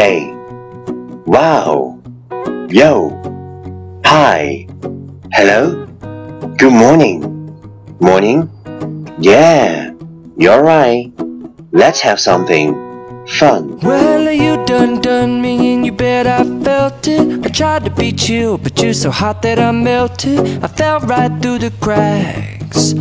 Hey, wow, yo, hi, hello, good morning, morning, yeah, you're right. Let's have something fun. Well, you done done me and you bet I felt it. I tried to beat you, but you're so hot that I melted. I fell right through the cracks.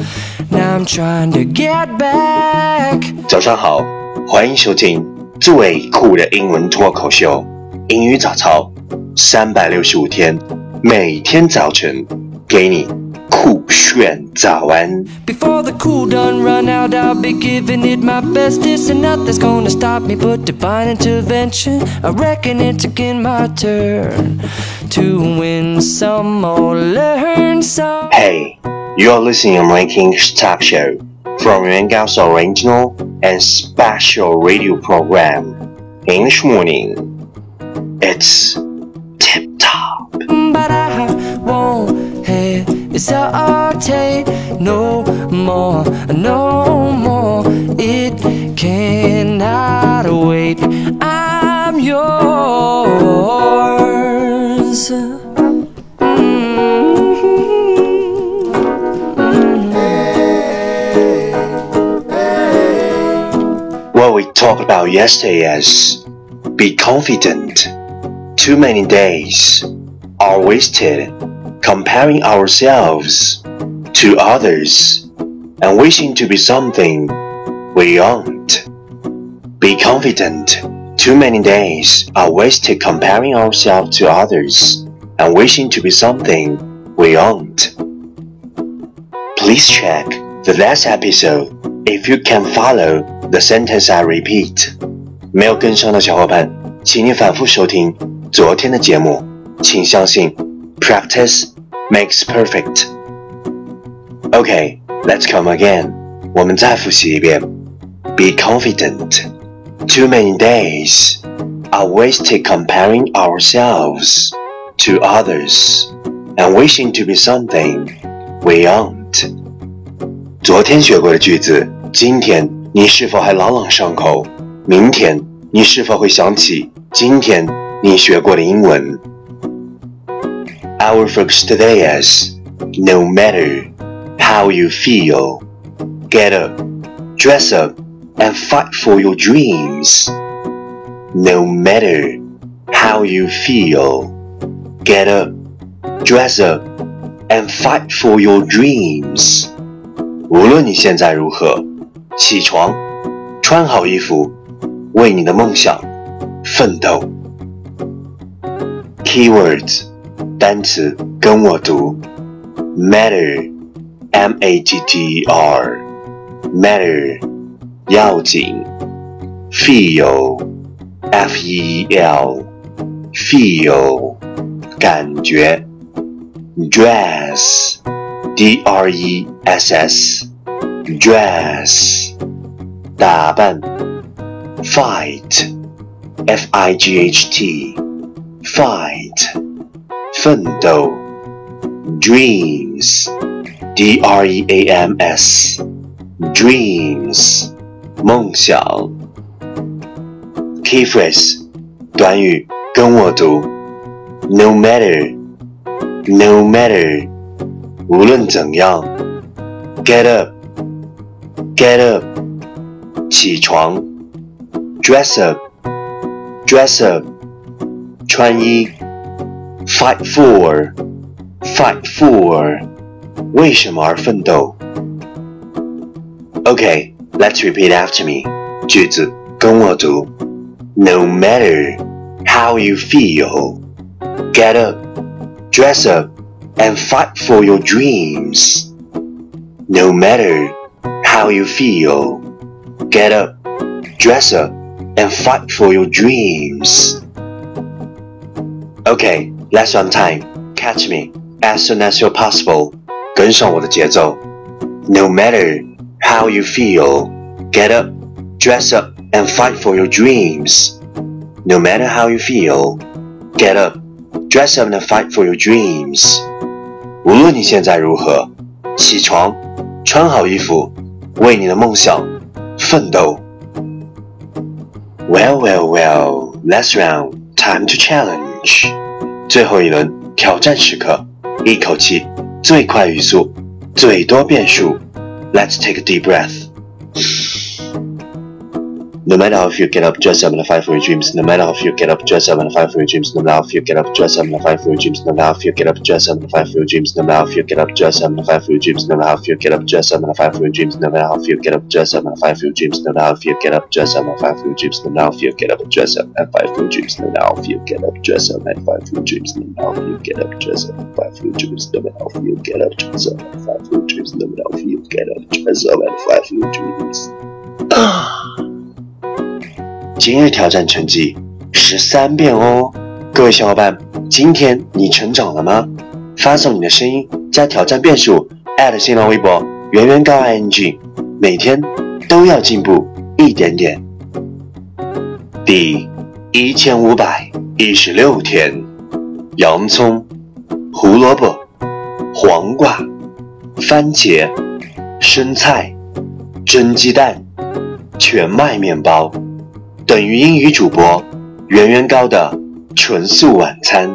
Now I'm trying to get back. 早上好，欢迎收听 最酷的英文脱口秀——英语早操。三百六十五天，每天早晨给你酷炫早安。 Before the cool done run out, I'll be giving it my bestest, and nothing's gonna stop me but divine intervention. I reckon it's again my turn to win some or learn some. Hey, you're listening to Ranking Talk Show from Yuan Gao's original and special radio program, English Morning. It's tip top. But I won't hesitate no more, no more. It cannot wait. What we talked about yesterday is be confident. Too many days are wasted comparing ourselves to others and wishing to be something we aren't. Be confident. Too many days are wasted comparing ourselves to others and wishing to be something we aren't. Please check the last episode if you can follow the sentence I repeat. 没有跟上的小伙伴，请你反复收听昨天的节目。请相信，practice makes perfect. Okay, let's come again. 我们再复习一遍。Be confident. Too many days are wasted comparing ourselves to others and wishing to be something we aren't. 昨天学过的句子，今天 你是否还朗朗上口？明天你是否会想起今天你学过的英文？Our focus today is no matter how you feel, get up, dress up, and fight for your dreams. No matter how you feel, get up, dress up, and fight for your dreams. 无论你现在如何， 起床，穿好衣服，为你的梦想奋斗。Keywords 单词跟我读，matter，m a t t e r，matter 要紧 Feel，f e l，feel 感觉，dress。D R E S S dress 打扮 fight F I G H T fight 奋斗 dreams D R E A M S dreams 梦想 key phrase 短语跟我读 no matter no matter 无论怎样，get up，get up， 起床，dress up，dress up，穿衣，fight for，fight for，为什么而奋斗？Okay，let's repeat after me，句子跟我读，No matter how you feel，get up，dress up。and fight for your dreams. No matter how you feel, get up, dress up, and fight for your dreams. Okay, last one time. Catch me as soon as you're possible. 跟上我的节奏。No matter how you feel, get up, dress up, and fight for your dreams. No matter how you feel, get up, dress up, and fight for your dreams. 无论你现在如何，起床，穿好衣服，为你的梦想 奋斗。Well, well, well. Last round, time to challenge. 最后一轮挑战时刻，一口气，最快语速，最多变数。Let's take a deep breath. No matter how you get up, dress up and fight for your dreams. No matter how you get up, dress up and fight for your dreams. No matter how you get up, dress up and fight for your dreams. No matter how you get up, dress up and fight for your dreams. No matter how you get up, dress up and fight for your dreams. No matter how you get up, dress up and fight for your dreams. No matter how you get up, dress up and fight for your dreams. No matter how you get up, dress up and fight for your dreams. No matter how you get up, dress up and fight for your dreams. No matter how you get up, dress up and fight for your dreams. No matter how you get up, dress up and fight for your dreams. No matter how you get up, dress up and fight for your dreams. No matter how you get up, dress up and fight for your dreams. 今日挑战成绩十三遍哦，各位小伙伴，今天你成长了吗？发送你的声音加挑战变数新浪微博圆圆高 ing，每天都要进步一点点。第一千五百一十六天，洋葱、胡萝卜、黄瓜、番茄、生菜、蒸鸡蛋、全麦面包。等于英语主播圆圆高的纯素晚餐。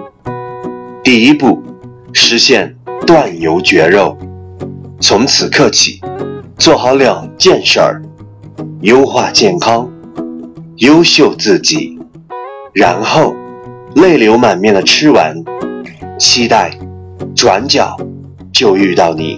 第一步，实现断油绝肉。从此刻起，做好两件事儿：优化健康，优秀自己。然后，泪流满面的吃完，期待转角就遇到你。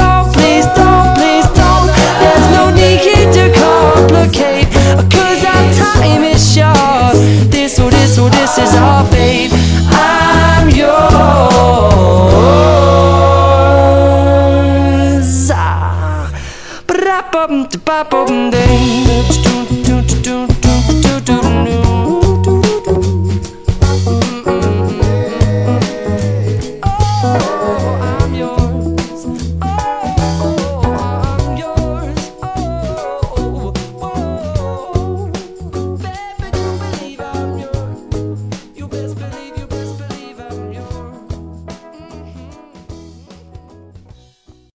bop bop bop bop